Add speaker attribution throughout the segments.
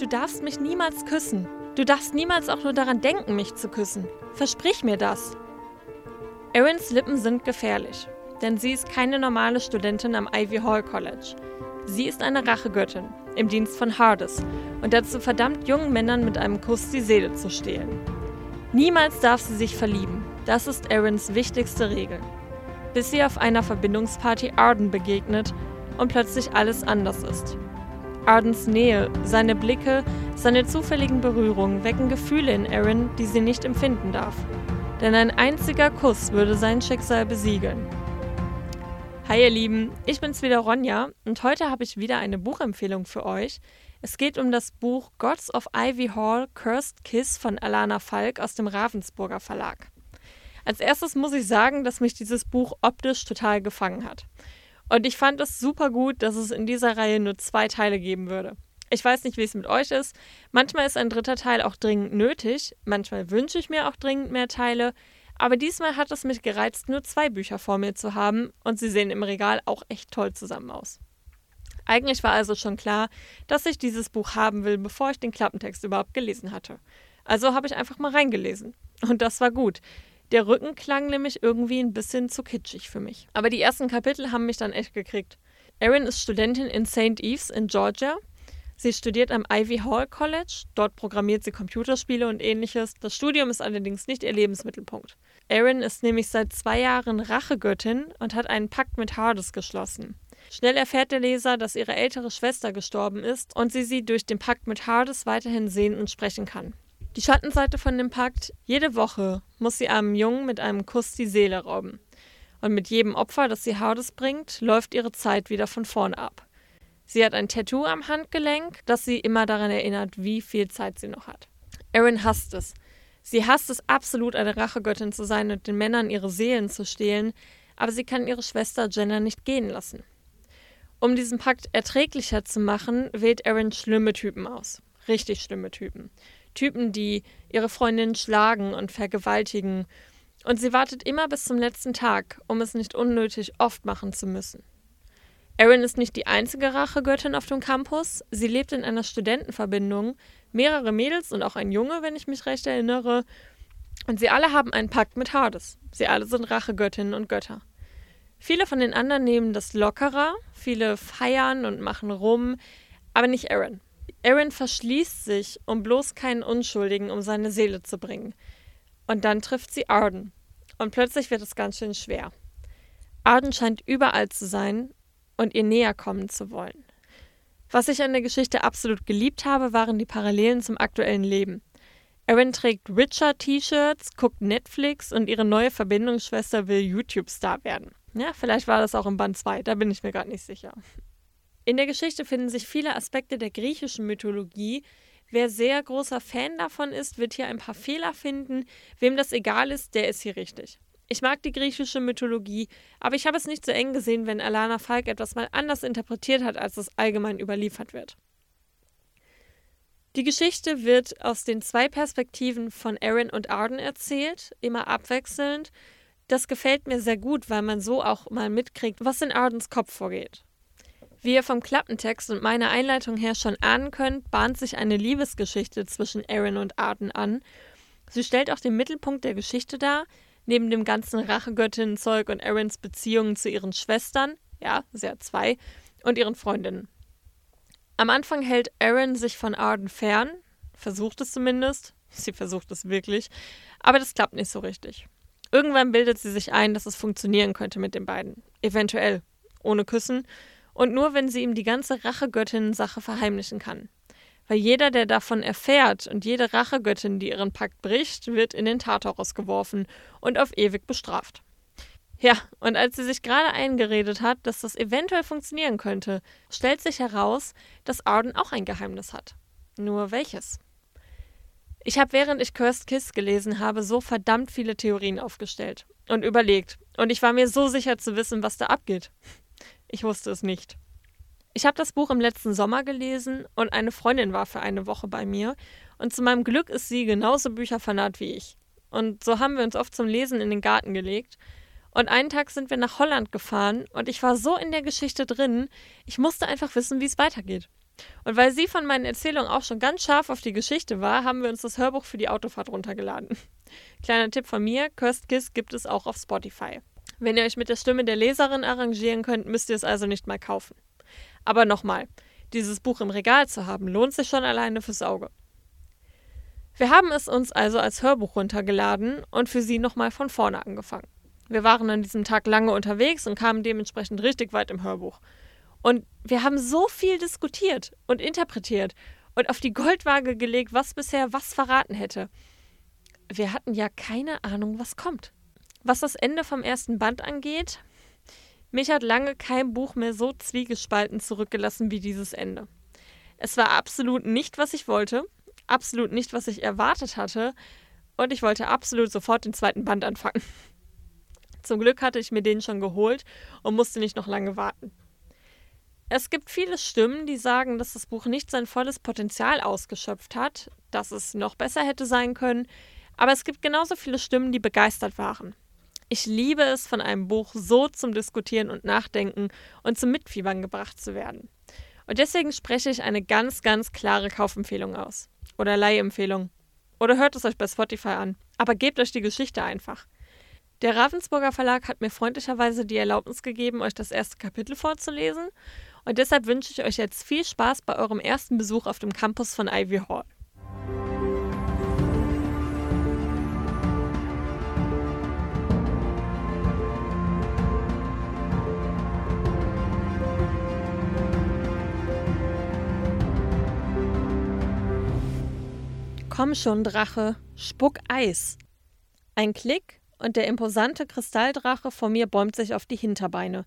Speaker 1: du darfst mich niemals küssen. Du darfst niemals auch nur daran denken, mich zu küssen. Versprich mir das. Erins Lippen sind gefährlich, denn sie ist keine normale Studentin am Ivy Hall College. Sie ist eine Rachegöttin im Dienst von Hades und dazu verdammt jungen Männern mit einem Kuss die Seele zu stehlen. Niemals darf sie sich verlieben. Das ist Erins wichtigste Regel. Bis sie auf einer Verbindungsparty Arden begegnet und plötzlich alles anders ist. Ardens Nähe, seine Blicke, seine zufälligen Berührungen wecken Gefühle in Erin, die sie nicht empfinden darf. Denn ein einziger Kuss würde sein Schicksal besiegeln. Hi ihr Lieben, ich bin's wieder Ronja und heute habe ich wieder eine Buchempfehlung für euch. Es geht um das Buch Gods of Ivy Hall Cursed Kiss von Alana Falk aus dem Ravensburger Verlag. Als erstes muss ich sagen, dass mich dieses Buch optisch total gefangen hat. Und ich fand es super gut, dass es in dieser Reihe nur zwei Teile geben würde. Ich weiß nicht, wie es mit euch ist. Manchmal ist ein dritter Teil auch dringend nötig. Manchmal wünsche ich mir auch dringend mehr Teile. Aber diesmal hat es mich gereizt, nur zwei Bücher vor mir zu haben. Und sie sehen im Regal auch echt toll zusammen aus. Eigentlich war also schon klar, dass ich dieses Buch haben will, bevor ich den Klappentext überhaupt gelesen hatte. Also habe ich einfach mal reingelesen. Und das war gut. Der Rücken klang nämlich irgendwie ein bisschen zu kitschig für mich. Aber die ersten Kapitel haben mich dann echt gekriegt. Erin ist Studentin in St. Eves in Georgia. Sie studiert am Ivy Hall College. Dort programmiert sie Computerspiele und ähnliches. Das Studium ist allerdings nicht ihr Lebensmittelpunkt. Erin ist nämlich seit zwei Jahren Rachegöttin und hat einen Pakt mit Hades geschlossen. Schnell erfährt der Leser, dass ihre ältere Schwester gestorben ist und sie sie durch den Pakt mit Hades weiterhin sehen und sprechen kann. Die Schattenseite von dem Pakt, jede Woche muss sie einem Jungen mit einem Kuss die Seele rauben. Und mit jedem Opfer, das sie Hades bringt, läuft ihre Zeit wieder von vorne ab. Sie hat ein Tattoo am Handgelenk, das sie immer daran erinnert, wie viel Zeit sie noch hat. Erin hasst es. Sie hasst es absolut, eine Rachegöttin zu sein und den Männern ihre Seelen zu stehlen, aber sie kann ihre Schwester Jenna nicht gehen lassen. Um diesen Pakt erträglicher zu machen, wählt Erin schlimme Typen aus. Richtig schlimme Typen. Typen, die ihre Freundin schlagen und vergewaltigen. Und sie wartet immer bis zum letzten Tag, um es nicht unnötig oft machen zu müssen. Erin ist nicht die einzige Rachegöttin auf dem Campus. Sie lebt in einer Studentenverbindung. Mehrere Mädels und auch ein Junge, wenn ich mich recht erinnere. Und sie alle haben einen Pakt mit Hades. Sie alle sind Rachegöttinnen und Götter. Viele von den anderen nehmen das lockerer, viele feiern und machen rum, aber nicht Erin. Aaron verschließt sich, um bloß keinen Unschuldigen um seine Seele zu bringen. Und dann trifft sie Arden. Und plötzlich wird es ganz schön schwer. Arden scheint überall zu sein und ihr näher kommen zu wollen. Was ich an der Geschichte absolut geliebt habe, waren die Parallelen zum aktuellen Leben. Erin trägt Richard-T-Shirts, guckt Netflix und ihre neue Verbindungsschwester will YouTube-Star werden. Ja, vielleicht war das auch im Band 2, da bin ich mir gerade nicht sicher. In der Geschichte finden sich viele Aspekte der griechischen Mythologie. Wer sehr großer Fan davon ist, wird hier ein paar Fehler finden. Wem das egal ist, der ist hier richtig. Ich mag die griechische Mythologie, aber ich habe es nicht so eng gesehen, wenn Alana Falk etwas mal anders interpretiert hat, als es allgemein überliefert wird. Die Geschichte wird aus den zwei Perspektiven von Erin und Arden erzählt, immer abwechselnd. Das gefällt mir sehr gut, weil man so auch mal mitkriegt, was in Ardens Kopf vorgeht. Wie ihr vom Klappentext und meiner Einleitung her schon ahnen könnt, bahnt sich eine Liebesgeschichte zwischen Aaron und Arden an. Sie stellt auch den Mittelpunkt der Geschichte dar, neben dem ganzen Rachegöttinnen-Zeug und Aarons Beziehungen zu ihren Schwestern, ja, sie hat zwei, und ihren Freundinnen. Am Anfang hält Aaron sich von Arden fern, versucht es zumindest, sie versucht es wirklich, aber das klappt nicht so richtig. Irgendwann bildet sie sich ein, dass es funktionieren könnte mit den beiden. Eventuell. Ohne Küssen und nur wenn sie ihm die ganze Rachegöttinnen-Sache verheimlichen kann. Weil jeder, der davon erfährt und jede Rachegöttin, die ihren Pakt bricht, wird in den Tartarus geworfen und auf ewig bestraft. Ja, und als sie sich gerade eingeredet hat, dass das eventuell funktionieren könnte, stellt sich heraus, dass Arden auch ein Geheimnis hat. Nur welches? Ich habe, während ich Cursed Kiss gelesen habe, so verdammt viele Theorien aufgestellt und überlegt. Und ich war mir so sicher zu wissen, was da abgeht. Ich wusste es nicht. Ich habe das Buch im letzten Sommer gelesen und eine Freundin war für eine Woche bei mir. Und zu meinem Glück ist sie genauso bücherfanat wie ich. Und so haben wir uns oft zum Lesen in den Garten gelegt. Und einen Tag sind wir nach Holland gefahren und ich war so in der Geschichte drin, ich musste einfach wissen, wie es weitergeht. Und weil sie von meinen Erzählungen auch schon ganz scharf auf die Geschichte war, haben wir uns das Hörbuch für die Autofahrt runtergeladen. Kleiner Tipp von mir, Cursed Kiss gibt es auch auf Spotify. Wenn ihr euch mit der Stimme der Leserin arrangieren könnt, müsst ihr es also nicht mal kaufen. Aber nochmal, dieses Buch im Regal zu haben, lohnt sich schon alleine fürs Auge. Wir haben es uns also als Hörbuch runtergeladen und für sie nochmal von vorne angefangen. Wir waren an diesem Tag lange unterwegs und kamen dementsprechend richtig weit im Hörbuch. Und wir haben so viel diskutiert und interpretiert und auf die Goldwaage gelegt, was bisher was verraten hätte. Wir hatten ja keine Ahnung, was kommt. Was das Ende vom ersten Band angeht, mich hat lange kein Buch mehr so zwiegespalten zurückgelassen wie dieses Ende. Es war absolut nicht, was ich wollte, absolut nicht, was ich erwartet hatte, und ich wollte absolut sofort den zweiten Band anfangen. Zum Glück hatte ich mir den schon geholt und musste nicht noch lange warten. Es gibt viele Stimmen, die sagen, dass das Buch nicht sein volles Potenzial ausgeschöpft hat, dass es noch besser hätte sein können, aber es gibt genauso viele Stimmen, die begeistert waren. Ich liebe es, von einem Buch so zum Diskutieren und Nachdenken und zum Mitfiebern gebracht zu werden. Und deswegen spreche ich eine ganz, ganz klare Kaufempfehlung aus. Oder Leihempfehlung. Oder hört es euch bei Spotify an. Aber gebt euch die Geschichte einfach. Der Ravensburger Verlag hat mir freundlicherweise die Erlaubnis gegeben, euch das erste Kapitel vorzulesen. Und deshalb wünsche ich euch jetzt viel Spaß bei eurem ersten Besuch auf dem Campus von Ivy Hall. Komm schon, Drache, spuck Eis. Ein Klick und der imposante Kristalldrache vor mir bäumt sich auf die Hinterbeine.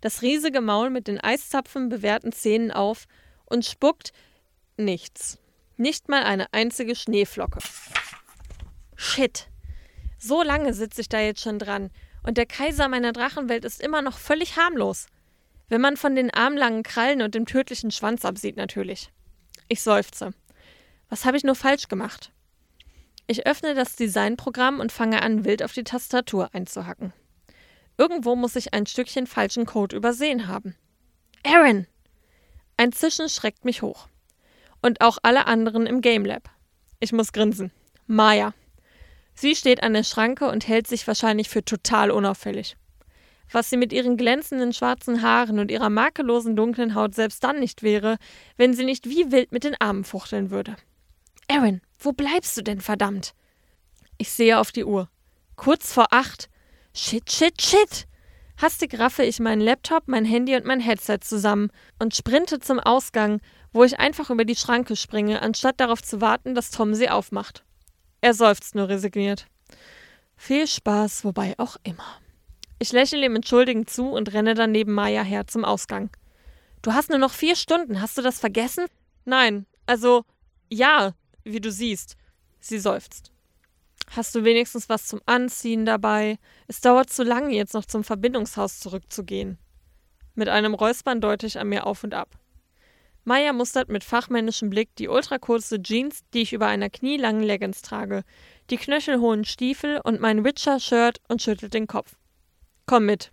Speaker 1: Das riesige Maul mit den Eiszapfen bewehrten Zähnen auf und spuckt nichts. Nicht mal eine einzige Schneeflocke. Shit. So lange sitze ich da jetzt schon dran und der Kaiser meiner Drachenwelt ist immer noch völlig harmlos. Wenn man von den armlangen Krallen und dem tödlichen Schwanz absieht, natürlich. Ich seufze. Was habe ich nur falsch gemacht? Ich öffne das Designprogramm und fange an, wild auf die Tastatur einzuhacken. Irgendwo muss ich ein Stückchen falschen Code übersehen haben. Aaron! Ein Zischen schreckt mich hoch. Und auch alle anderen im Game Lab. Ich muss grinsen. Maya. Sie steht an der Schranke und hält sich wahrscheinlich für total unauffällig. Was sie mit ihren glänzenden schwarzen Haaren und ihrer makellosen dunklen Haut selbst dann nicht wäre, wenn sie nicht wie wild mit den Armen fuchteln würde. Aaron, wo bleibst du denn, verdammt? Ich sehe auf die Uhr. Kurz vor acht. Shit, shit, shit! Hastig raffe ich meinen Laptop, mein Handy und mein Headset zusammen und sprinte zum Ausgang, wo ich einfach über die Schranke springe, anstatt darauf zu warten, dass Tom sie aufmacht. Er seufzt nur resigniert. Viel Spaß, wobei auch immer. Ich lächle ihm entschuldigend zu und renne dann neben Maya her zum Ausgang. Du hast nur noch vier Stunden, hast du das vergessen? Nein, also ja, wie du siehst. Sie seufzt. Hast du wenigstens was zum Anziehen dabei? Es dauert zu lange, jetzt noch zum Verbindungshaus zurückzugehen. Mit einem Räuspern deute ich an mir auf und ab. Maya mustert mit fachmännischem Blick die ultrakurze Jeans, die ich über einer knielangen Leggings trage, die knöchelhohen Stiefel und mein Witcher-Shirt und schüttelt den Kopf. Komm mit.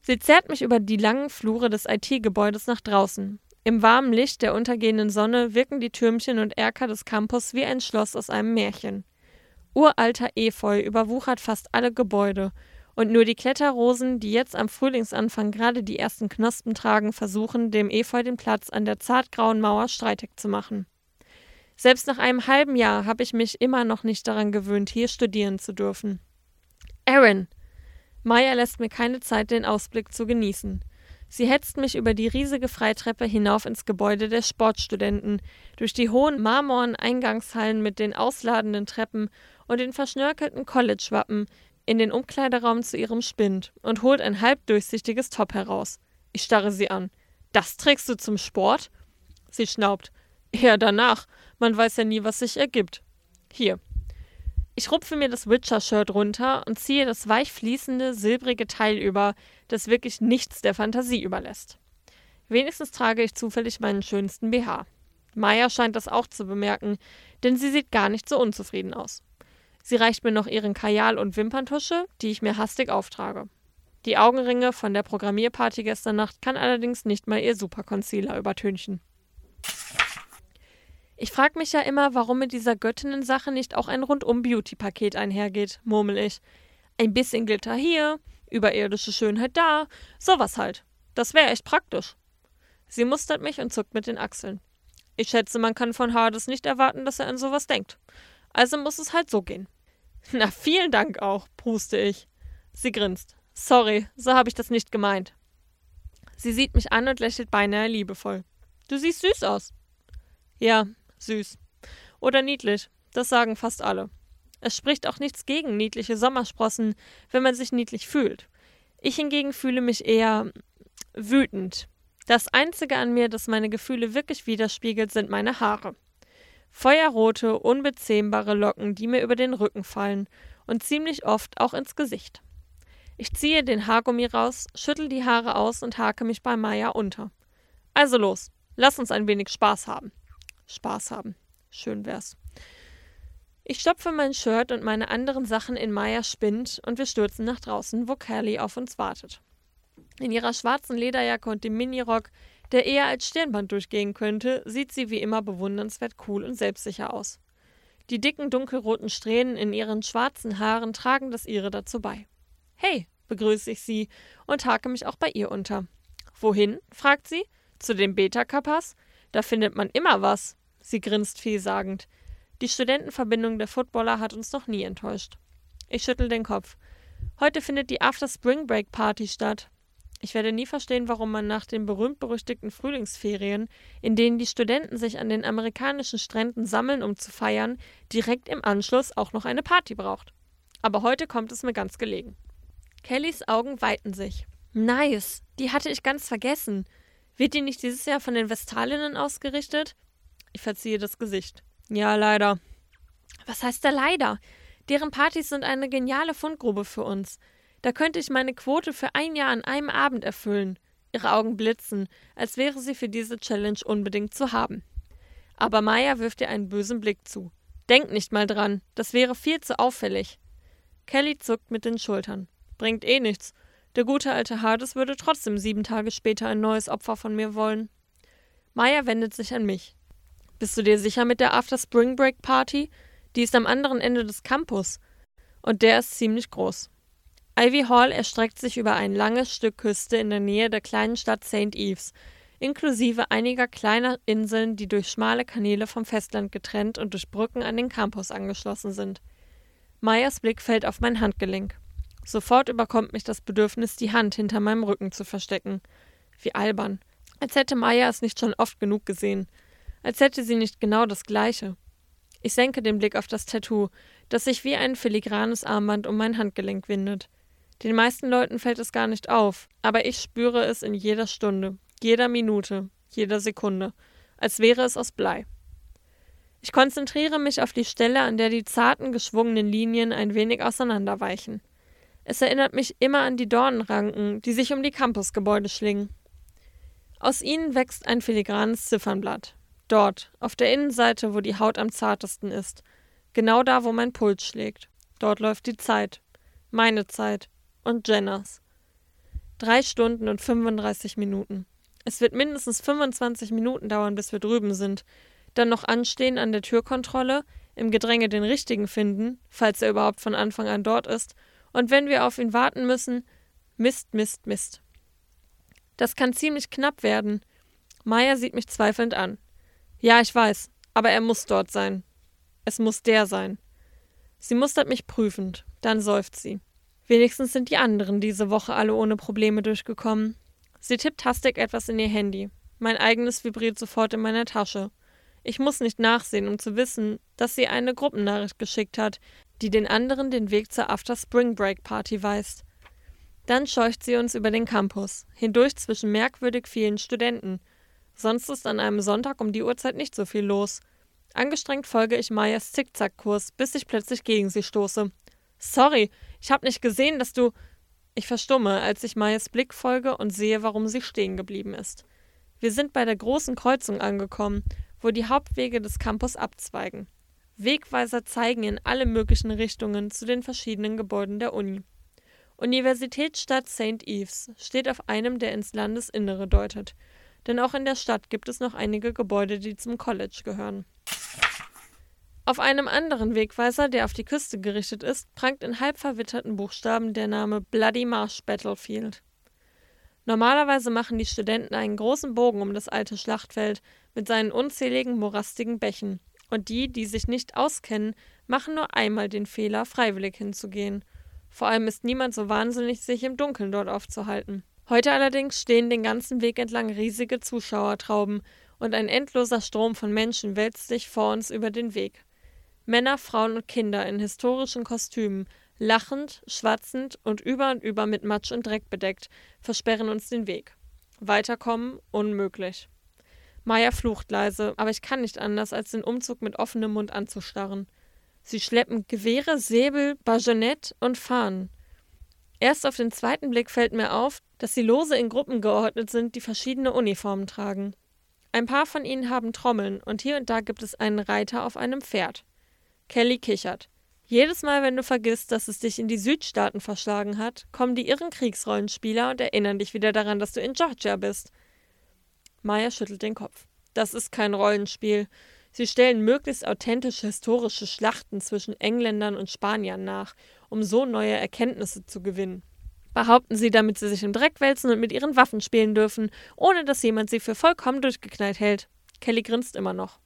Speaker 1: Sie zerrt mich über die langen Flure des IT-Gebäudes nach draußen, im warmen Licht der untergehenden Sonne wirken die Türmchen und Erker des Campus wie ein Schloss aus einem Märchen. Uralter Efeu überwuchert fast alle Gebäude, und nur die Kletterrosen, die jetzt am Frühlingsanfang gerade die ersten Knospen tragen, versuchen, dem Efeu den Platz an der zartgrauen Mauer streitig zu machen. Selbst nach einem halben Jahr habe ich mich immer noch nicht daran gewöhnt, hier studieren zu dürfen. Aaron! Maya lässt mir keine Zeit, den Ausblick zu genießen. Sie hetzt mich über die riesige Freitreppe hinauf ins Gebäude der Sportstudenten, durch die hohen marmornen Eingangshallen mit den ausladenden Treppen und den verschnörkelten College-Wappen in den Umkleideraum zu ihrem Spind und holt ein halbdurchsichtiges Top heraus. Ich starre sie an. Das trägst du zum Sport? Sie schnaubt. Ja, danach. Man weiß ja nie, was sich ergibt. Hier, ich rupfe mir das Witcher-Shirt runter und ziehe das weich fließende, silbrige Teil über, das wirklich nichts der Fantasie überlässt. Wenigstens trage ich zufällig meinen schönsten BH. Maya scheint das auch zu bemerken, denn sie sieht gar nicht so unzufrieden aus. Sie reicht mir noch ihren Kajal und Wimperntusche, die ich mir hastig auftrage. Die Augenringe von der Programmierparty gestern Nacht kann allerdings nicht mal ihr Superconcealer übertünchen. Ich frage mich ja immer, warum mit dieser Göttinnen-Sache nicht auch ein Rundum-Beauty-Paket einhergeht, murmel ich. Ein bisschen Glitter hier, überirdische Schönheit da, sowas halt. Das wäre echt praktisch. Sie mustert mich und zuckt mit den Achseln. Ich schätze, man kann von Hades nicht erwarten, dass er an sowas denkt. Also muss es halt so gehen. Na, vielen Dank auch, pruste ich. Sie grinst. Sorry, so habe ich das nicht gemeint. Sie sieht mich an und lächelt beinahe liebevoll. Du siehst süß aus. Ja, süß. Oder niedlich. Das sagen fast alle. Es spricht auch nichts gegen niedliche Sommersprossen, wenn man sich niedlich fühlt. Ich hingegen fühle mich eher wütend. Das Einzige an mir, das meine Gefühle wirklich widerspiegelt, sind meine Haare. Feuerrote, unbezähmbare Locken, die mir über den Rücken fallen und ziemlich oft auch ins Gesicht. Ich ziehe den Haargummi raus, schüttel die Haare aus und hake mich bei Maya unter. Also los, lass uns ein wenig Spaß haben. Spaß haben. Schön wär's. Ich stopfe mein Shirt und meine anderen Sachen in Mayas Spind und wir stürzen nach draußen, wo Kelly auf uns wartet. In ihrer schwarzen Lederjacke und dem Minirock, der eher als Stirnband durchgehen könnte, sieht sie wie immer bewundernswert cool und selbstsicher aus. Die dicken dunkelroten Strähnen in ihren schwarzen Haaren tragen das ihre dazu bei. Hey, begrüße ich sie und hake mich auch bei ihr unter. Wohin? fragt sie. Zu den Beta-Kappas? Da findet man immer was. Sie grinst vielsagend. Die Studentenverbindung der Footballer hat uns noch nie enttäuscht. Ich schüttel den Kopf. Heute findet die After Spring Break Party statt. Ich werde nie verstehen, warum man nach den berühmt-berüchtigten Frühlingsferien, in denen die Studenten sich an den amerikanischen Stränden sammeln, um zu feiern, direkt im Anschluss auch noch eine Party braucht. Aber heute kommt es mir ganz gelegen. Kellys Augen weiten sich. Nice, die hatte ich ganz vergessen. Wird die nicht dieses Jahr von den Vestalinnen ausgerichtet? Ich verziehe das Gesicht. Ja, leider. Was heißt da leider? Deren Partys sind eine geniale Fundgrube für uns. Da könnte ich meine Quote für ein Jahr an einem Abend erfüllen. Ihre Augen blitzen, als wäre sie für diese Challenge unbedingt zu haben. Aber Maya wirft ihr einen bösen Blick zu. Denk nicht mal dran, das wäre viel zu auffällig. Kelly zuckt mit den Schultern. Bringt eh nichts. Der gute alte Hades würde trotzdem sieben Tage später ein neues Opfer von mir wollen. Maya wendet sich an mich. Bist du dir sicher mit der After Spring Break Party? Die ist am anderen Ende des Campus. Und der ist ziemlich groß. Ivy Hall erstreckt sich über ein langes Stück Küste in der Nähe der kleinen Stadt St. Eves, inklusive einiger kleiner Inseln, die durch schmale Kanäle vom Festland getrennt und durch Brücken an den Campus angeschlossen sind. Meyers Blick fällt auf mein Handgelenk. Sofort überkommt mich das Bedürfnis, die Hand hinter meinem Rücken zu verstecken. Wie albern. Als hätte Maya es nicht schon oft genug gesehen als hätte sie nicht genau das Gleiche. Ich senke den Blick auf das Tattoo, das sich wie ein filigranes Armband um mein Handgelenk windet. Den meisten Leuten fällt es gar nicht auf, aber ich spüre es in jeder Stunde, jeder Minute, jeder Sekunde, als wäre es aus Blei. Ich konzentriere mich auf die Stelle, an der die zarten, geschwungenen Linien ein wenig auseinanderweichen. Es erinnert mich immer an die Dornenranken, die sich um die Campusgebäude schlingen. Aus ihnen wächst ein filigranes Ziffernblatt, Dort, auf der Innenseite, wo die Haut am zartesten ist. Genau da, wo mein Puls schlägt. Dort läuft die Zeit. Meine Zeit. Und Jenners. Drei Stunden und 35 Minuten. Es wird mindestens 25 Minuten dauern, bis wir drüben sind. Dann noch anstehen an der Türkontrolle, im Gedränge den richtigen finden, falls er überhaupt von Anfang an dort ist. Und wenn wir auf ihn warten müssen, Mist, Mist, Mist. Das kann ziemlich knapp werden. Maya sieht mich zweifelnd an. Ja, ich weiß, aber er muss dort sein. Es muss der sein. Sie mustert mich prüfend, dann seufzt sie. Wenigstens sind die anderen diese Woche alle ohne Probleme durchgekommen. Sie tippt hastig etwas in ihr Handy. Mein eigenes vibriert sofort in meiner Tasche. Ich muss nicht nachsehen, um zu wissen, dass sie eine Gruppennachricht geschickt hat, die den anderen den Weg zur After Spring Break Party weist. Dann scheucht sie uns über den Campus, hindurch zwischen merkwürdig vielen Studenten, Sonst ist an einem Sonntag um die Uhrzeit nicht so viel los. Angestrengt folge ich Mayas Zickzackkurs, bis ich plötzlich gegen sie stoße. Sorry, ich hab nicht gesehen, dass du. Ich verstumme, als ich Mayas Blick folge und sehe, warum sie stehen geblieben ist. Wir sind bei der großen Kreuzung angekommen, wo die Hauptwege des Campus abzweigen. Wegweiser zeigen in alle möglichen Richtungen zu den verschiedenen Gebäuden der Uni. Universitätsstadt St. Eves steht auf einem, der ins Landesinnere deutet denn auch in der Stadt gibt es noch einige Gebäude, die zum College gehören. Auf einem anderen Wegweiser, der auf die Küste gerichtet ist, prangt in halb verwitterten Buchstaben der Name Bloody Marsh Battlefield. Normalerweise machen die Studenten einen großen Bogen um das alte Schlachtfeld mit seinen unzähligen morastigen Bächen, und die, die sich nicht auskennen, machen nur einmal den Fehler, freiwillig hinzugehen. Vor allem ist niemand so wahnsinnig, sich im Dunkeln dort aufzuhalten. Heute allerdings stehen den ganzen Weg entlang riesige Zuschauertrauben und ein endloser Strom von Menschen wälzt sich vor uns über den Weg. Männer, Frauen und Kinder in historischen Kostümen, lachend, schwatzend und über und über mit Matsch und Dreck bedeckt, versperren uns den Weg. Weiterkommen unmöglich. Maya flucht leise, aber ich kann nicht anders, als den Umzug mit offenem Mund anzustarren. Sie schleppen Gewehre, Säbel, Bajonett und Fahnen. Erst auf den zweiten Blick fällt mir auf, dass sie lose in Gruppen geordnet sind, die verschiedene Uniformen tragen. Ein paar von ihnen haben Trommeln und hier und da gibt es einen Reiter auf einem Pferd. Kelly kichert. Jedes Mal, wenn du vergisst, dass es dich in die Südstaaten verschlagen hat, kommen die irren Kriegsrollenspieler und erinnern dich wieder daran, dass du in Georgia bist. Maya schüttelt den Kopf. Das ist kein Rollenspiel. Sie stellen möglichst authentische historische Schlachten zwischen Engländern und Spaniern nach, um so neue Erkenntnisse zu gewinnen. Behaupten sie, damit sie sich im Dreck wälzen und mit ihren Waffen spielen dürfen, ohne dass jemand sie für vollkommen durchgeknallt hält. Kelly grinst immer noch.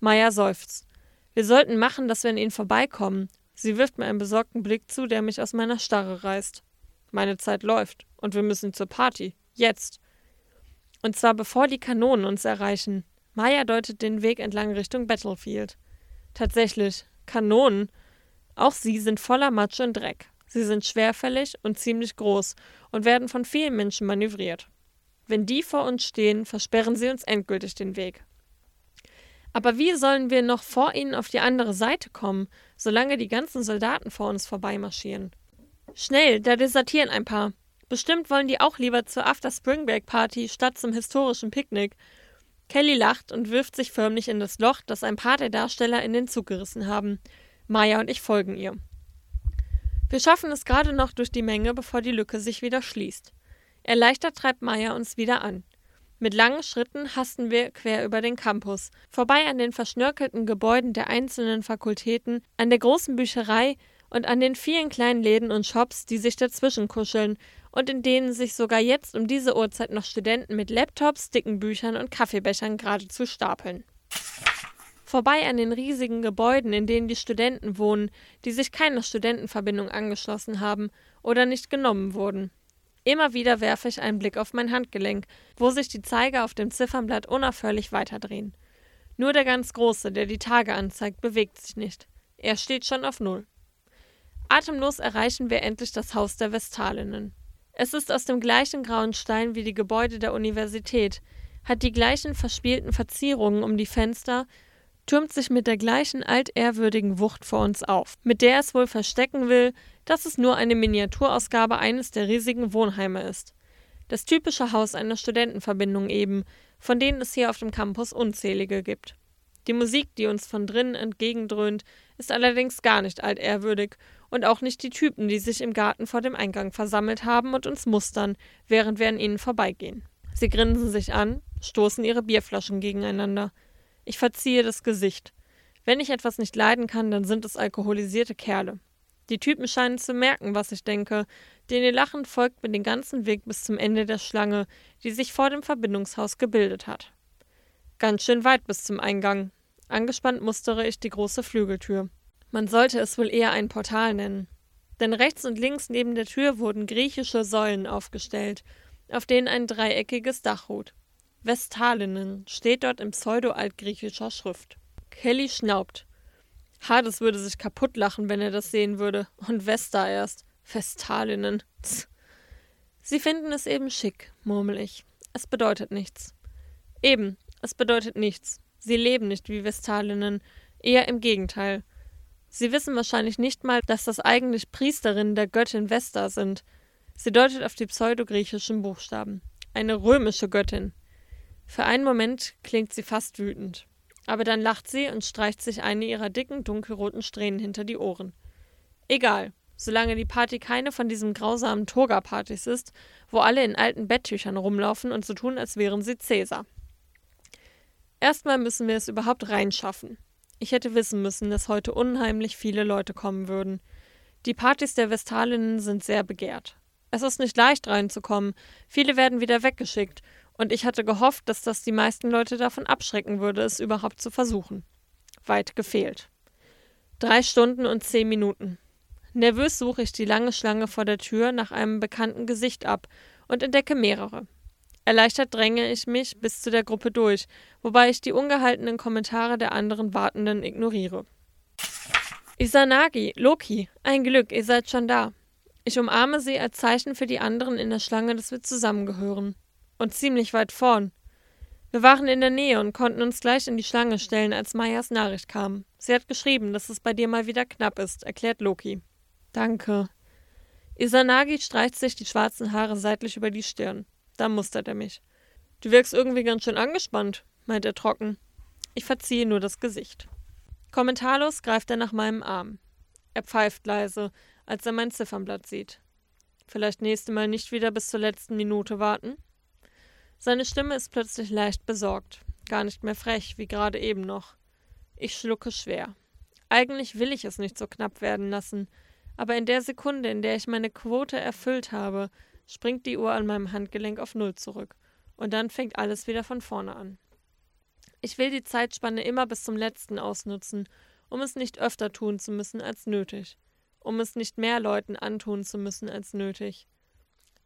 Speaker 1: Maya seufzt. Wir sollten machen, dass wir an ihnen vorbeikommen. Sie wirft mir einen besorgten Blick zu, der mich aus meiner Starre reißt. Meine Zeit läuft und wir müssen zur Party. Jetzt. Und zwar bevor die Kanonen uns erreichen. Maya deutet den Weg entlang Richtung Battlefield. Tatsächlich, Kanonen. Auch sie sind voller Matsch und Dreck. Sie sind schwerfällig und ziemlich groß und werden von vielen Menschen manövriert. Wenn die vor uns stehen, versperren sie uns endgültig den Weg. Aber wie sollen wir noch vor ihnen auf die andere Seite kommen, solange die ganzen Soldaten vor uns vorbeimarschieren? Schnell, da desertieren ein paar. Bestimmt wollen die auch lieber zur After Spring Break Party statt zum historischen Picknick. Kelly lacht und wirft sich förmlich in das Loch, das ein paar der Darsteller in den Zug gerissen haben. Maya und ich folgen ihr. Wir schaffen es gerade noch durch die Menge, bevor die Lücke sich wieder schließt. Erleichtert treibt Maya uns wieder an. Mit langen Schritten hasten wir quer über den Campus, vorbei an den verschnörkelten Gebäuden der einzelnen Fakultäten, an der großen Bücherei und an den vielen kleinen Läden und Shops, die sich dazwischen kuscheln und in denen sich sogar jetzt um diese Uhrzeit noch Studenten mit Laptops, dicken Büchern und Kaffeebechern geradezu stapeln. Vorbei an den riesigen Gebäuden, in denen die Studenten wohnen, die sich keiner Studentenverbindung angeschlossen haben oder nicht genommen wurden. Immer wieder werfe ich einen Blick auf mein Handgelenk, wo sich die Zeiger auf dem Ziffernblatt unaufhörlich weiterdrehen. Nur der ganz Große, der die Tage anzeigt, bewegt sich nicht. Er steht schon auf Null. Atemlos erreichen wir endlich das Haus der Vestalinnen. Es ist aus dem gleichen grauen Stein wie die Gebäude der Universität, hat die gleichen verspielten Verzierungen um die Fenster türmt sich mit der gleichen altehrwürdigen Wucht vor uns auf, mit der es wohl verstecken will, dass es nur eine Miniaturausgabe eines der riesigen Wohnheime ist. Das typische Haus einer Studentenverbindung eben, von denen es hier auf dem Campus unzählige gibt. Die Musik, die uns von drinnen entgegendröhnt, ist allerdings gar nicht altehrwürdig und auch nicht die Typen, die sich im Garten vor dem Eingang versammelt haben und uns mustern, während wir an ihnen vorbeigehen. Sie grinsen sich an, stoßen ihre Bierflaschen gegeneinander. Ich verziehe das Gesicht. Wenn ich etwas nicht leiden kann, dann sind es alkoholisierte Kerle. Die Typen scheinen zu merken, was ich denke, denn ihr Lachen folgt mir den ganzen Weg bis zum Ende der Schlange, die sich vor dem Verbindungshaus gebildet hat. Ganz schön weit bis zum Eingang. Angespannt mustere ich die große Flügeltür. Man sollte es wohl eher ein Portal nennen. Denn rechts und links neben der Tür wurden griechische Säulen aufgestellt, auf denen ein dreieckiges Dach ruht. Vestalinnen steht dort in pseudo-altgriechischer Schrift. Kelly schnaubt. Hades würde sich kaputtlachen, wenn er das sehen würde. Und Vesta erst. Vestalinnen. Sie finden es eben schick, murmel ich. Es bedeutet nichts. Eben, es bedeutet nichts. Sie leben nicht wie Vestalinnen, eher im Gegenteil. Sie wissen wahrscheinlich nicht mal, dass das eigentlich Priesterinnen der Göttin Vesta sind. Sie deutet auf die pseudogriechischen Buchstaben. Eine römische Göttin. Für einen Moment klingt sie fast wütend. Aber dann lacht sie und streicht sich eine ihrer dicken, dunkelroten Strähnen hinter die Ohren. Egal, solange die Party keine von diesen grausamen Toga-Partys ist, wo alle in alten Betttüchern rumlaufen und so tun, als wären sie Cäsar. Erstmal müssen wir es überhaupt reinschaffen. Ich hätte wissen müssen, dass heute unheimlich viele Leute kommen würden. Die Partys der Vestalinnen sind sehr begehrt. Es ist nicht leicht reinzukommen, viele werden wieder weggeschickt, und ich hatte gehofft, dass das die meisten Leute davon abschrecken würde, es überhaupt zu versuchen. Weit gefehlt. Drei Stunden und zehn Minuten. Nervös suche ich die lange Schlange vor der Tür nach einem bekannten Gesicht ab und entdecke mehrere. Erleichtert dränge ich mich bis zu der Gruppe durch, wobei ich die ungehaltenen Kommentare der anderen Wartenden ignoriere. Isanagi, Loki, ein Glück, ihr seid schon da. Ich umarme sie als Zeichen für die anderen in der Schlange, dass wir zusammengehören. Und ziemlich weit vorn. Wir waren in der Nähe und konnten uns gleich in die Schlange stellen, als Mayas Nachricht kam. Sie hat geschrieben, dass es bei dir mal wieder knapp ist, erklärt Loki. Danke. Isanagi streicht sich die schwarzen Haare seitlich über die Stirn. Dann mustert er mich. Du wirkst irgendwie ganz schön angespannt, meint er trocken. Ich verziehe nur das Gesicht. Kommentarlos greift er nach meinem Arm. Er pfeift leise, als er mein Ziffernblatt sieht. Vielleicht nächste Mal nicht wieder bis zur letzten Minute warten? Seine Stimme ist plötzlich leicht besorgt, gar nicht mehr frech, wie gerade eben noch. Ich schlucke schwer. Eigentlich will ich es nicht so knapp werden lassen, aber in der Sekunde, in der ich meine Quote erfüllt habe, springt die Uhr an meinem Handgelenk auf Null zurück. Und dann fängt alles wieder von vorne an. Ich will die Zeitspanne immer bis zum letzten ausnutzen, um es nicht öfter tun zu müssen als nötig, um es nicht mehr Leuten antun zu müssen als nötig.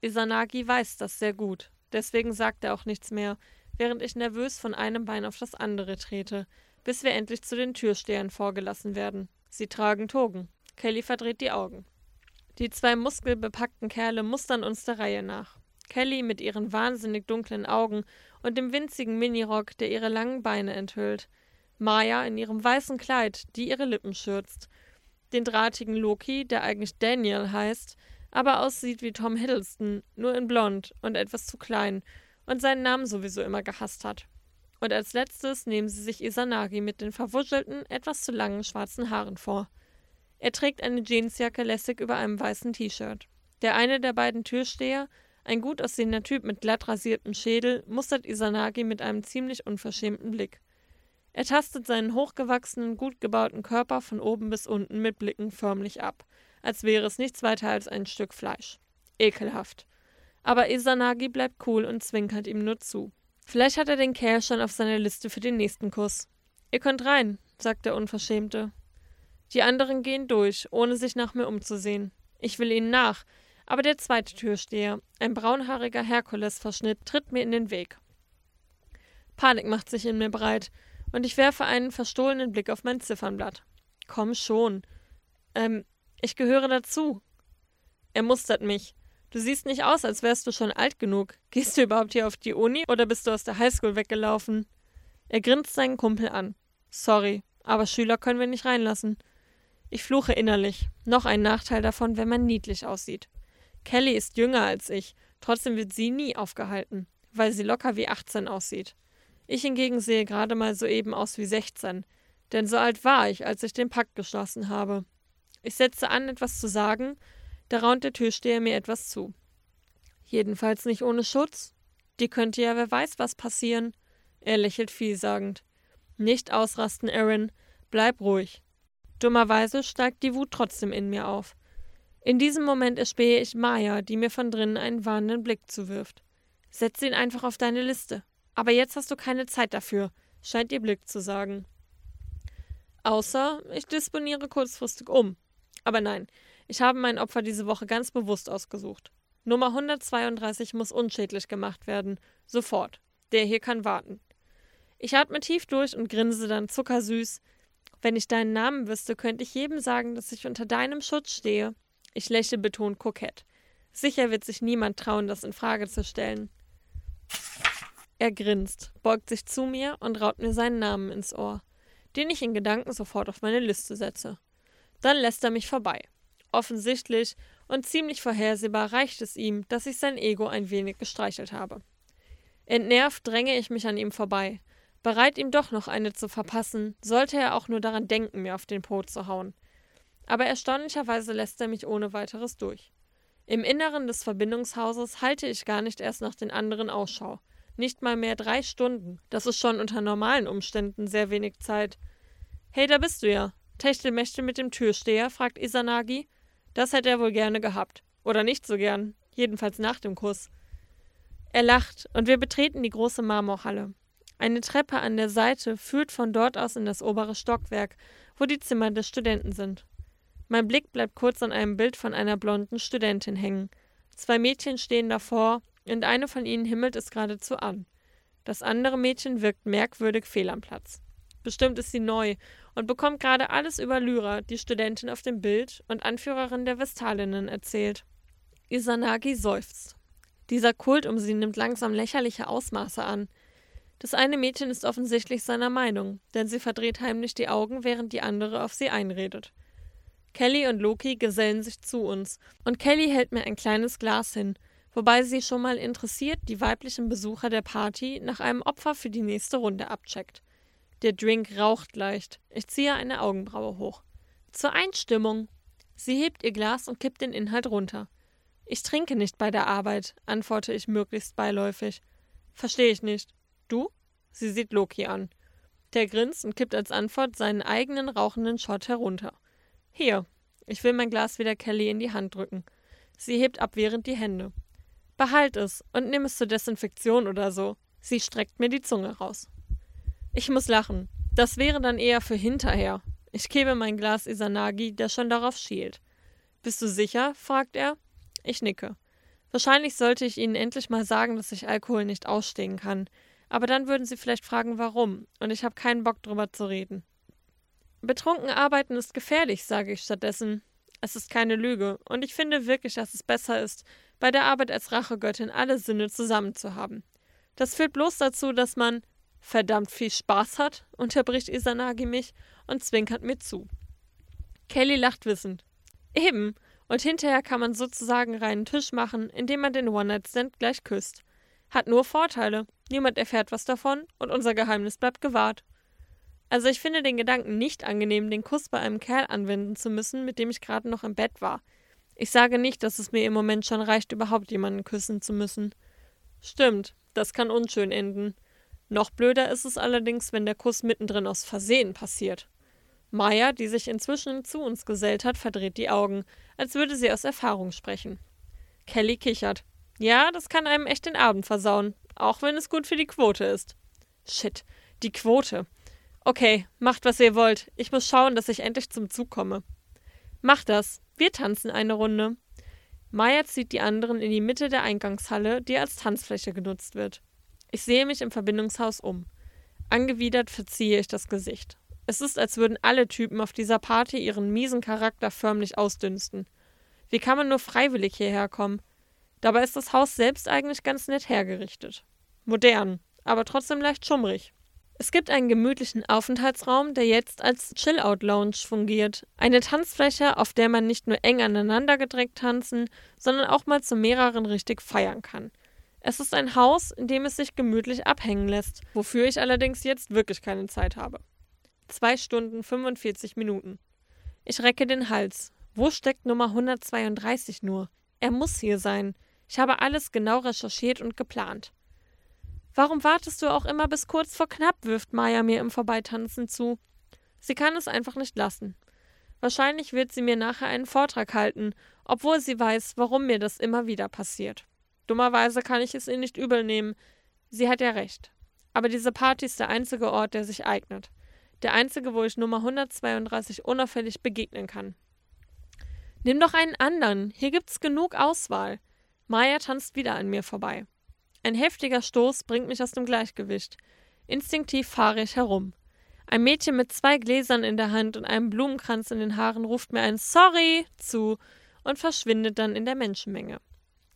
Speaker 1: Isanagi weiß das sehr gut, deswegen sagt er auch nichts mehr, während ich nervös von einem Bein auf das andere trete, bis wir endlich zu den Türstehern vorgelassen werden. Sie tragen Togen. Kelly verdreht die Augen. Die zwei muskelbepackten Kerle mustern uns der Reihe nach. Kelly mit ihren wahnsinnig dunklen Augen und dem winzigen Minirock, der ihre langen Beine enthüllt. Maya in ihrem weißen Kleid, die ihre Lippen schürzt. Den drahtigen Loki, der eigentlich Daniel heißt, aber aussieht wie Tom Hiddleston, nur in blond und etwas zu klein und seinen Namen sowieso immer gehasst hat. Und als letztes nehmen sie sich Isanagi mit den verwuschelten, etwas zu langen schwarzen Haaren vor. Er trägt eine Jeansjacke lässig über einem weißen T-Shirt. Der eine der beiden Türsteher, ein gut aussehender Typ mit glatt rasiertem Schädel, mustert Isanagi mit einem ziemlich unverschämten Blick. Er tastet seinen hochgewachsenen, gut gebauten Körper von oben bis unten mit Blicken förmlich ab, als wäre es nichts weiter als ein Stück Fleisch. Ekelhaft. Aber Isanagi bleibt cool und zwinkert ihm nur zu. Vielleicht hat er den Kerl schon auf seiner Liste für den nächsten Kuss. Ihr könnt rein, sagt der Unverschämte. Die anderen gehen durch, ohne sich nach mir umzusehen. Ich will ihnen nach, aber der zweite Türsteher, ein braunhaariger Herkulesverschnitt, tritt mir in den Weg. Panik macht sich in mir breit, und ich werfe einen verstohlenen Blick auf mein Ziffernblatt. Komm schon. Ähm, ich gehöre dazu. Er mustert mich. Du siehst nicht aus, als wärst du schon alt genug. Gehst du überhaupt hier auf die Uni oder bist du aus der Highschool weggelaufen? Er grinst seinen Kumpel an. Sorry, aber Schüler können wir nicht reinlassen. Ich fluche innerlich. Noch ein Nachteil davon, wenn man niedlich aussieht. Kelly ist jünger als ich, trotzdem wird sie nie aufgehalten, weil sie locker wie 18 aussieht. Ich hingegen sehe gerade mal soeben aus wie 16, denn so alt war ich, als ich den Pakt geschlossen habe. Ich setze an, etwas zu sagen, da raunt der Türsteher mir etwas zu. Jedenfalls nicht ohne Schutz. Die könnte ja wer weiß was passieren. Er lächelt vielsagend. Nicht ausrasten, Aaron. Bleib ruhig. Dummerweise steigt die Wut trotzdem in mir auf. In diesem Moment erspähe ich Maya, die mir von drinnen einen warnenden Blick zuwirft. Setz ihn einfach auf deine Liste. Aber jetzt hast du keine Zeit dafür, scheint ihr Blick zu sagen. Außer ich disponiere kurzfristig um. Aber nein, ich habe mein Opfer diese Woche ganz bewusst ausgesucht. Nummer 132 muss unschädlich gemacht werden. Sofort. Der hier kann warten. Ich atme tief durch und grinse dann zuckersüß, wenn ich deinen Namen wüsste, könnte ich jedem sagen, dass ich unter deinem Schutz stehe. Ich lächle betont kokett. Sicher wird sich niemand trauen, das in Frage zu stellen. Er grinst, beugt sich zu mir und raut mir seinen Namen ins Ohr, den ich in Gedanken sofort auf meine Liste setze. Dann lässt er mich vorbei. Offensichtlich und ziemlich vorhersehbar reicht es ihm, dass ich sein Ego ein wenig gestreichelt habe. Entnervt dränge ich mich an ihm vorbei, bereit ihm doch noch eine zu verpassen, sollte er auch nur daran denken, mir auf den Po zu hauen. Aber erstaunlicherweise lässt er mich ohne weiteres durch. Im Inneren des Verbindungshauses halte ich gar nicht erst nach den anderen Ausschau. Nicht mal mehr drei Stunden. Das ist schon unter normalen Umständen sehr wenig Zeit. Hey, da bist du ja. Techtelmechtel mit dem Türsteher, fragt Isanagi. Das hätte er wohl gerne gehabt. Oder nicht so gern. Jedenfalls nach dem Kuss. Er lacht und wir betreten die große Marmorhalle. Eine Treppe an der Seite führt von dort aus in das obere Stockwerk, wo die Zimmer der Studenten sind. Mein Blick bleibt kurz an einem Bild von einer blonden Studentin hängen. Zwei Mädchen stehen davor und eine von ihnen himmelt es geradezu an. Das andere Mädchen wirkt merkwürdig fehl am Platz. Bestimmt ist sie neu und bekommt gerade alles über Lyra, die Studentin auf dem Bild und Anführerin der Vestalinnen, erzählt. Isanagi seufzt. Dieser Kult um sie nimmt langsam lächerliche Ausmaße an. Das eine Mädchen ist offensichtlich seiner Meinung, denn sie verdreht heimlich die Augen, während die andere auf sie einredet. Kelly und Loki gesellen sich zu uns, und Kelly hält mir ein kleines Glas hin, wobei sie schon mal interessiert die weiblichen Besucher der Party nach einem Opfer für die nächste Runde abcheckt. Der Drink raucht leicht. Ich ziehe eine Augenbraue hoch. Zur Einstimmung. Sie hebt ihr Glas und kippt den Inhalt runter. Ich trinke nicht bei der Arbeit, antworte ich möglichst beiläufig. Verstehe ich nicht. Du? Sie sieht Loki an. Der grinst und kippt als Antwort seinen eigenen rauchenden Shot herunter. Hier. Ich will mein Glas wieder Kelly in die Hand drücken. Sie hebt abwehrend die Hände. Behalt es und nimm es zur Desinfektion oder so. Sie streckt mir die Zunge raus. Ich muss lachen. Das wäre dann eher für hinterher. Ich gebe mein Glas Isanagi, der schon darauf schielt. Bist du sicher? fragt er. Ich nicke. Wahrscheinlich sollte ich ihnen endlich mal sagen, dass ich Alkohol nicht ausstehen kann. Aber dann würden sie vielleicht fragen, warum, und ich habe keinen Bock drüber zu reden. Betrunken arbeiten ist gefährlich, sage ich stattdessen. Es ist keine Lüge, und ich finde wirklich, dass es besser ist, bei der Arbeit als Rachegöttin alle Sinne zusammen zu haben. Das führt bloß dazu, dass man verdammt viel Spaß hat, unterbricht Isanagi mich und zwinkert mir zu. Kelly lacht wissend. Eben, und hinterher kann man sozusagen reinen Tisch machen, indem man den One-Night-Stand gleich küsst. Hat nur Vorteile. Niemand erfährt was davon und unser Geheimnis bleibt gewahrt. Also ich finde den Gedanken nicht angenehm, den Kuss bei einem Kerl anwenden zu müssen, mit dem ich gerade noch im Bett war. Ich sage nicht, dass es mir im Moment schon reicht, überhaupt jemanden küssen zu müssen. Stimmt, das kann unschön enden. Noch blöder ist es allerdings, wenn der Kuss mittendrin aus Versehen passiert. Maya, die sich inzwischen zu uns gesellt hat, verdreht die Augen, als würde sie aus Erfahrung sprechen. Kelly kichert. Ja, das kann einem echt den Abend versauen, auch wenn es gut für die Quote ist. Shit, die Quote. Okay, macht, was ihr wollt. Ich muss schauen, dass ich endlich zum Zug komme. Macht das. Wir tanzen eine Runde. Maya zieht die anderen in die Mitte der Eingangshalle, die als Tanzfläche genutzt wird. Ich sehe mich im Verbindungshaus um. Angewidert verziehe ich das Gesicht. Es ist, als würden alle Typen auf dieser Party ihren miesen Charakter förmlich ausdünsten. Wie kann man nur freiwillig hierher kommen? Dabei ist das Haus selbst eigentlich ganz nett hergerichtet. Modern, aber trotzdem leicht schummrig. Es gibt einen gemütlichen Aufenthaltsraum, der jetzt als Chill-Out-Lounge fungiert. Eine Tanzfläche, auf der man nicht nur eng aneinander gedrängt tanzen, sondern auch mal zu mehreren richtig feiern kann. Es ist ein Haus, in dem es sich gemütlich abhängen lässt, wofür ich allerdings jetzt wirklich keine Zeit habe. Zwei Stunden 45 Minuten. Ich recke den Hals. Wo steckt Nummer 132 nur? Er muss hier sein. Ich habe alles genau recherchiert und geplant. Warum wartest du auch immer bis kurz vor knapp, wirft Maya mir im Vorbeitanzen zu. Sie kann es einfach nicht lassen. Wahrscheinlich wird sie mir nachher einen Vortrag halten, obwohl sie weiß, warum mir das immer wieder passiert. Dummerweise kann ich es ihr nicht übel nehmen. Sie hat ja recht. Aber diese Party ist der einzige Ort, der sich eignet. Der einzige, wo ich Nummer 132 unauffällig begegnen kann. Nimm doch einen anderen. Hier gibt's genug Auswahl. Maya tanzt wieder an mir vorbei. Ein heftiger Stoß bringt mich aus dem Gleichgewicht. Instinktiv fahre ich herum. Ein Mädchen mit zwei Gläsern in der Hand und einem Blumenkranz in den Haaren ruft mir ein Sorry zu und verschwindet dann in der Menschenmenge.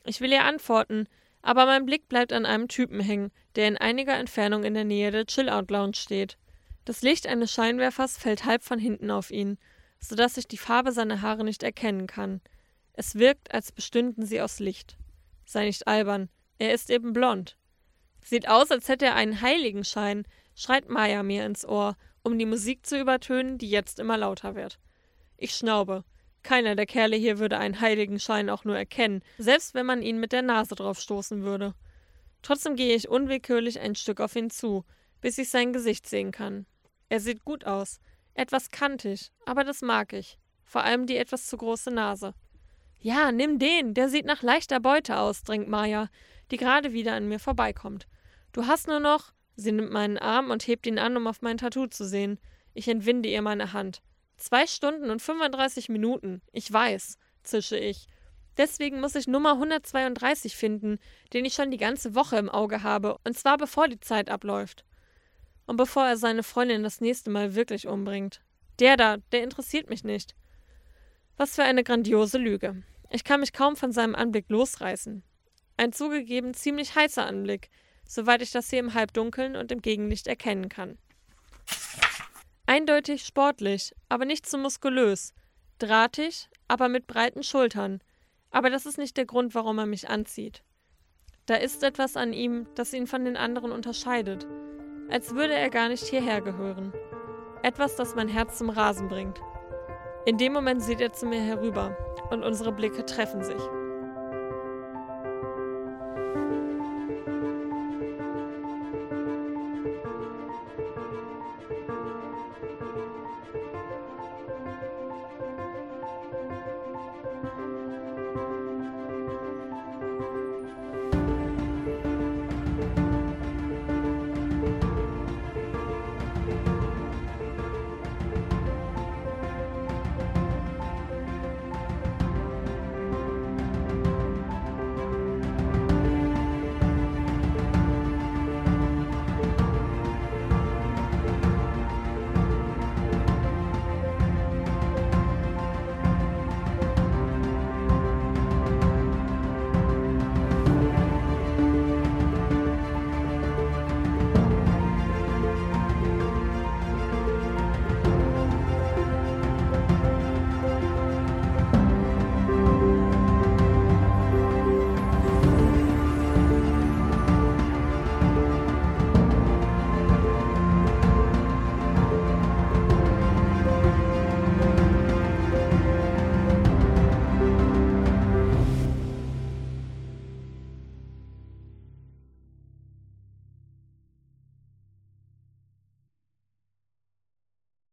Speaker 1: Ich will ihr antworten, aber mein Blick bleibt an einem Typen hängen, der in einiger Entfernung in der Nähe der Chill-Out-Lounge steht. Das Licht eines Scheinwerfers fällt halb von hinten auf ihn, so dass ich die Farbe seiner Haare nicht erkennen kann. Es wirkt, als bestünden sie aus Licht. Sei nicht albern, er ist eben blond. Sieht aus, als hätte er einen Heiligenschein, schreit Maya mir ins Ohr, um die Musik zu übertönen, die jetzt immer lauter wird. Ich schnaube. Keiner der Kerle hier würde einen Heiligenschein auch nur erkennen, selbst wenn man ihn mit der Nase drauf stoßen würde. Trotzdem gehe ich unwillkürlich ein Stück auf ihn zu, bis ich sein Gesicht sehen kann. Er sieht gut aus. Etwas kantig, aber das mag ich. Vor allem die etwas zu große Nase. Ja, nimm den, der sieht nach leichter Beute aus, drängt Maya, die gerade wieder an mir vorbeikommt. Du hast nur noch. Sie nimmt meinen Arm und hebt ihn an, um auf mein Tattoo zu sehen. Ich entwinde ihr meine Hand. Zwei Stunden und 35 Minuten. Ich weiß, zische ich. Deswegen muss ich Nummer 132 finden, den ich schon die ganze Woche im Auge habe, und zwar bevor die Zeit abläuft. Und bevor er seine Freundin das nächste Mal wirklich umbringt. Der da, der interessiert mich nicht. Was für eine grandiose Lüge. Ich kann mich kaum von seinem Anblick losreißen. Ein zugegeben ziemlich heißer Anblick, soweit ich das hier im Halbdunkeln und im Gegenlicht erkennen kann. Eindeutig sportlich, aber nicht zu so muskulös. Drahtig, aber mit breiten Schultern. Aber das ist nicht der Grund, warum er mich anzieht. Da ist etwas an ihm, das ihn von den anderen unterscheidet. Als würde er gar nicht hierher gehören. Etwas, das mein Herz zum Rasen bringt. In dem Moment sieht er zu mir herüber und unsere Blicke treffen sich.